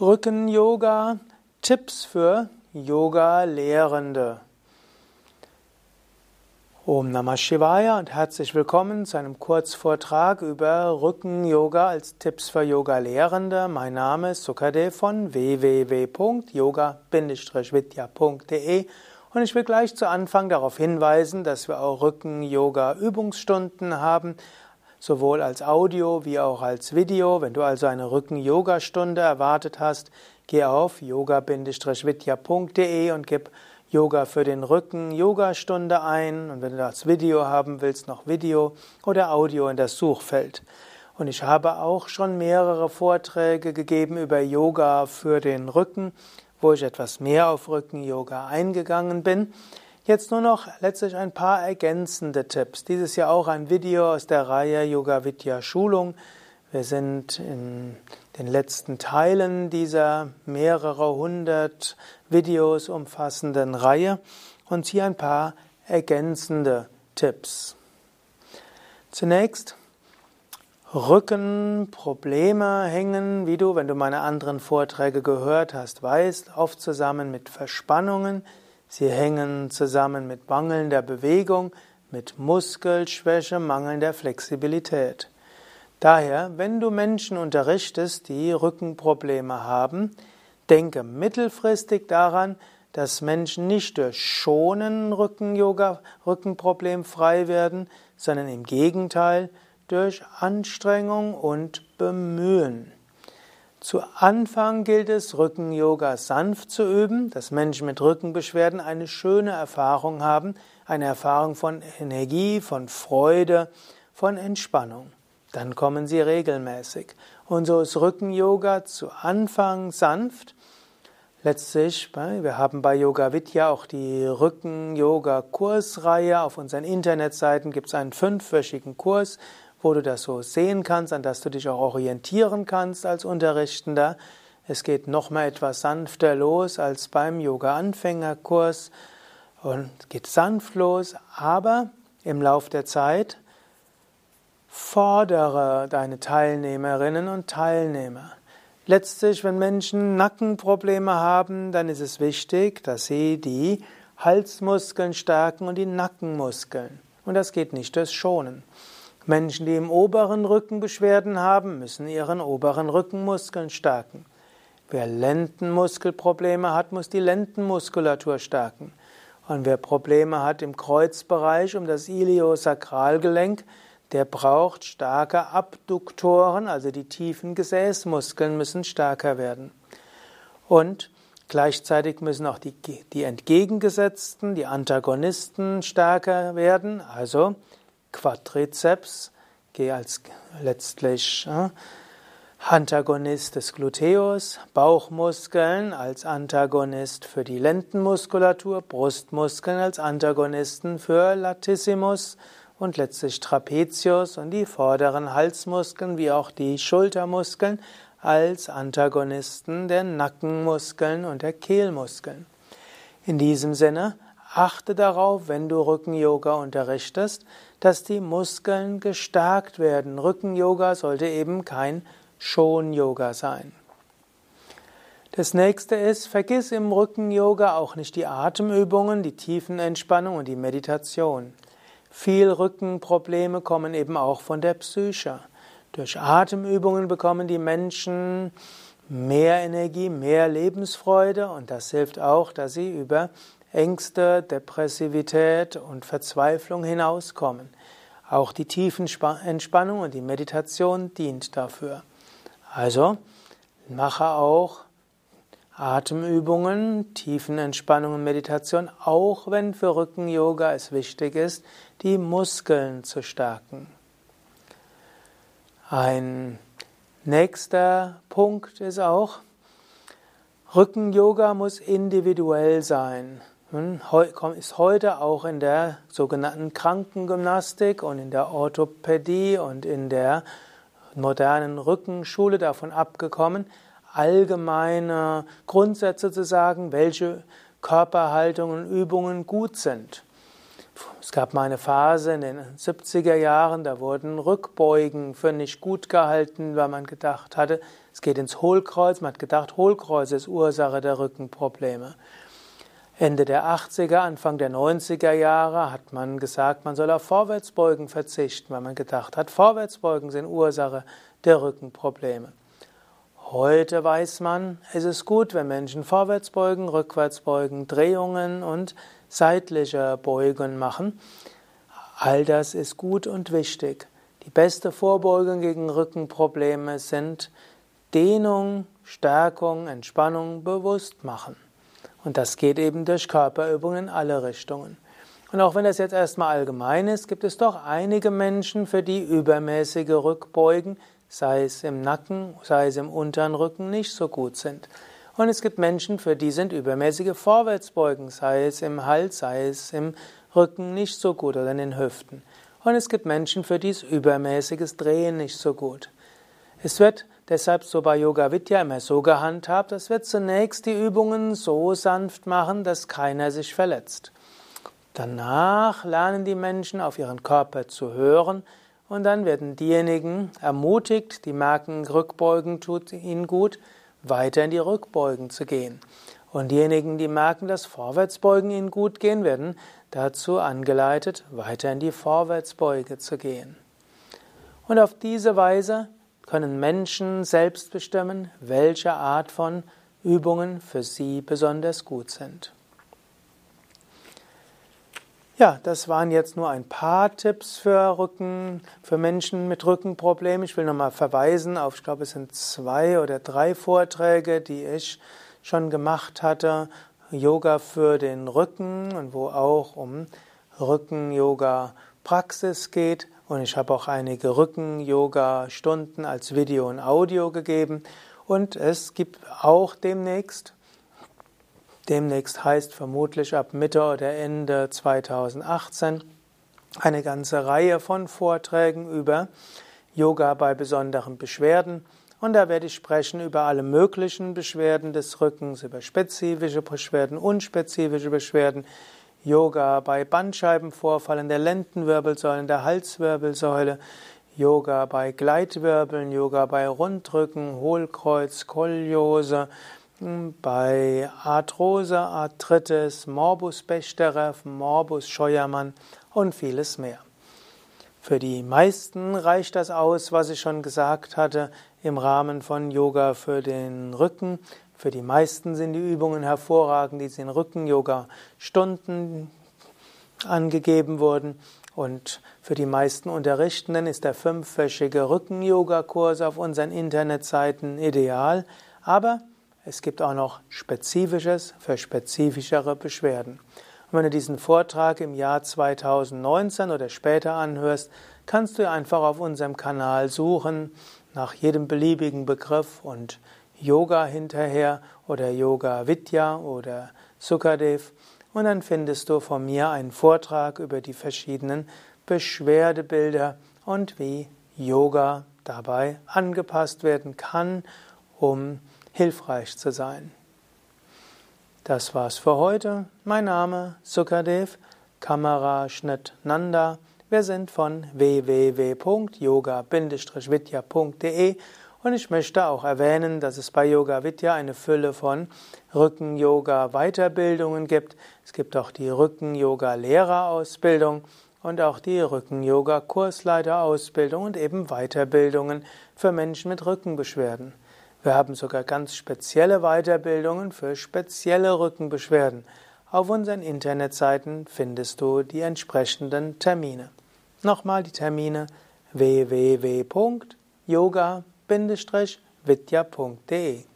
Rücken-Yoga, Tipps für Yoga-Lehrende. Om Namah Shivaya und herzlich willkommen zu einem Kurzvortrag über Rücken-Yoga als Tipps für Yoga-Lehrende. Mein Name ist Sukadev von www.yoga-vidya.de und ich will gleich zu Anfang darauf hinweisen, dass wir auch Rücken-Yoga-Übungsstunden haben sowohl als Audio wie auch als Video. Wenn du also eine Rücken-Yoga-Stunde erwartet hast, geh auf yoga-vidya.de und gib Yoga für den Rücken, Yoga-Stunde ein. Und wenn du das Video haben willst, noch Video oder Audio in das Suchfeld. Und ich habe auch schon mehrere Vorträge gegeben über Yoga für den Rücken, wo ich etwas mehr auf Rücken-Yoga eingegangen bin. Jetzt nur noch letztlich ein paar ergänzende Tipps. Dieses Jahr auch ein Video aus der Reihe Yoga Vidya Schulung. Wir sind in den letzten Teilen dieser mehrere hundert Videos umfassenden Reihe und hier ein paar ergänzende Tipps. Zunächst Rückenprobleme hängen, wie du, wenn du meine anderen Vorträge gehört hast, weißt, oft zusammen mit Verspannungen, Sie hängen zusammen mit mangelnder Bewegung, mit Muskelschwäche, mangelnder Flexibilität. Daher, wenn du Menschen unterrichtest, die Rückenprobleme haben, denke mittelfristig daran, dass Menschen nicht durch Schonen Rücken-Yoga, Rückenproblem frei werden, sondern im Gegenteil durch Anstrengung und Bemühen. Zu Anfang gilt es, Rücken-Yoga sanft zu üben, dass Menschen mit Rückenbeschwerden eine schöne Erfahrung haben, eine Erfahrung von Energie, von Freude, von Entspannung. Dann kommen sie regelmäßig. Und so ist Rücken-Yoga zu Anfang sanft. Letztlich, wir haben bei Yoga Vidya auch die Rücken-Yoga-Kursreihe. Auf unseren Internetseiten gibt es einen fünfwöchigen Kurs, wo du das so sehen kannst, an das du dich auch orientieren kannst als Unterrichtender. Es geht noch mal etwas sanfter los als beim Yoga-Anfängerkurs und geht sanft los, aber im Lauf der Zeit fordere deine Teilnehmerinnen und Teilnehmer. Letztlich, wenn Menschen Nackenprobleme haben, dann ist es wichtig, dass sie die Halsmuskeln stärken und die Nackenmuskeln. Und das geht nicht durch Schonen. Menschen, die im oberen Rücken Beschwerden haben, müssen ihren oberen Rückenmuskeln stärken. Wer Lendenmuskelprobleme hat, muss die Lendenmuskulatur stärken. Und wer Probleme hat im Kreuzbereich um das Iliosakralgelenk, der braucht starke Abduktoren, also die tiefen Gesäßmuskeln müssen stärker werden. Und gleichzeitig müssen auch die, die entgegengesetzten, die Antagonisten stärker werden, also Quadrizeps, gehe als letztlich äh, Antagonist des Gluteus, Bauchmuskeln als Antagonist für die Lendenmuskulatur, Brustmuskeln als Antagonisten für Latissimus und letztlich Trapezius und die vorderen Halsmuskeln wie auch die Schultermuskeln als Antagonisten der Nackenmuskeln und der Kehlmuskeln. In diesem Sinne achte darauf, wenn du Rücken-Yoga unterrichtest, dass die Muskeln gestärkt werden. Rücken-Yoga sollte eben kein Schon-Yoga sein. Das nächste ist, vergiss im Rücken-Yoga auch nicht die Atemübungen, die Tiefenentspannung und die Meditation. Viel Rückenprobleme kommen eben auch von der Psyche. Durch Atemübungen bekommen die Menschen mehr Energie, mehr Lebensfreude und das hilft auch, dass sie über Ängste, Depressivität und Verzweiflung hinauskommen. Auch die Tiefenentspannung und die Meditation dient dafür. Also mache auch Atemübungen, Tiefenentspannung und Meditation, auch wenn für Rücken-Yoga es wichtig ist, die Muskeln zu stärken. Ein nächster Punkt ist auch, Rücken-Yoga muss individuell sein ist heute auch in der sogenannten Krankengymnastik und in der Orthopädie und in der modernen Rückenschule davon abgekommen, allgemeine Grundsätze zu sagen, welche Körperhaltungen und Übungen gut sind. Es gab mal eine Phase in den 70er Jahren, da wurden Rückbeugen für nicht gut gehalten, weil man gedacht hatte, es geht ins Hohlkreuz. Man hat gedacht, Hohlkreuz ist Ursache der Rückenprobleme. Ende der 80er, Anfang der 90er Jahre hat man gesagt, man soll auf Vorwärtsbeugen verzichten, weil man gedacht hat, Vorwärtsbeugen sind Ursache der Rückenprobleme. Heute weiß man, es ist gut, wenn Menschen Vorwärtsbeugen, Rückwärtsbeugen, Drehungen und seitliche Beugen machen. All das ist gut und wichtig. Die beste Vorbeugung gegen Rückenprobleme sind Dehnung, Stärkung, Entspannung bewusst machen. Und das geht eben durch Körperübungen in alle Richtungen. Und auch wenn das jetzt erstmal allgemein ist, gibt es doch einige Menschen, für die übermäßige Rückbeugen, sei es im Nacken, sei es im unteren Rücken, nicht so gut sind. Und es gibt Menschen, für die sind übermäßige Vorwärtsbeugen, sei es im Hals, sei es im Rücken, nicht so gut oder in den Hüften. Und es gibt Menschen, für die ist übermäßiges Drehen nicht so gut. Es wird deshalb so bei Yoga Vidya immer so gehandhabt, dass wir zunächst die Übungen so sanft machen, dass keiner sich verletzt. Danach lernen die Menschen auf ihren Körper zu hören und dann werden diejenigen ermutigt, die merken, Rückbeugen tut ihnen gut, weiter in die Rückbeugen zu gehen. Und diejenigen, die merken, dass Vorwärtsbeugen ihnen gut gehen, werden dazu angeleitet, weiter in die Vorwärtsbeuge zu gehen. Und auf diese Weise können Menschen selbst bestimmen, welche Art von Übungen für sie besonders gut sind. Ja, das waren jetzt nur ein paar Tipps für Rücken, für Menschen mit Rückenproblemen. Ich will nochmal verweisen auf, ich glaube, es sind zwei oder drei Vorträge, die ich schon gemacht hatte. Yoga für den Rücken und wo auch um Rücken-Yoga-Praxis geht. Und ich habe auch einige Rücken-Yoga-Stunden als Video und Audio gegeben. Und es gibt auch demnächst, demnächst heißt vermutlich ab Mitte oder Ende 2018, eine ganze Reihe von Vorträgen über Yoga bei besonderen Beschwerden. Und da werde ich sprechen über alle möglichen Beschwerden des Rückens, über spezifische Beschwerden, unspezifische Beschwerden, Yoga bei Bandscheibenvorfall in der Lendenwirbelsäule, in der Halswirbelsäule, Yoga bei Gleitwirbeln, Yoga bei Rundrücken, Hohlkreuz, Skoliose, hm, bei Arthrose, Arthritis, Morbus Bechterew, Morbus Scheuermann und vieles mehr. Für die meisten reicht das aus, was ich schon gesagt hatte im Rahmen von Yoga für den Rücken. Für die meisten sind die Übungen hervorragend, die in Rücken-Yoga-Stunden angegeben wurden. Und für die meisten Unterrichtenden ist der fünfwöchige Rücken-Yoga-Kurs auf unseren Internetseiten ideal. Aber es gibt auch noch Spezifisches für spezifischere Beschwerden. Und wenn du diesen Vortrag im Jahr 2019 oder später anhörst, kannst du einfach auf unserem Kanal suchen nach jedem beliebigen Begriff und Yoga hinterher oder Yoga Vidya oder Sukadev und dann findest du von mir einen Vortrag über die verschiedenen Beschwerdebilder und wie Yoga dabei angepasst werden kann, um hilfreich zu sein. Das war's für heute. Mein Name Sukadev, Kameraschnitt Nanda. Wir sind von www.yoga-vidya.de und ich möchte auch erwähnen, dass es bei Yoga Vidya eine Fülle von Rücken-Yoga-Weiterbildungen gibt. Es gibt auch die Rücken-Yoga-Lehrerausbildung und auch die Rücken-Yoga-Kursleiterausbildung und eben Weiterbildungen für Menschen mit Rückenbeschwerden. Wir haben sogar ganz spezielle Weiterbildungen für spezielle Rückenbeschwerden. Auf unseren Internetseiten findest du die entsprechenden Termine. Nochmal die Termine www.yoga vidya.de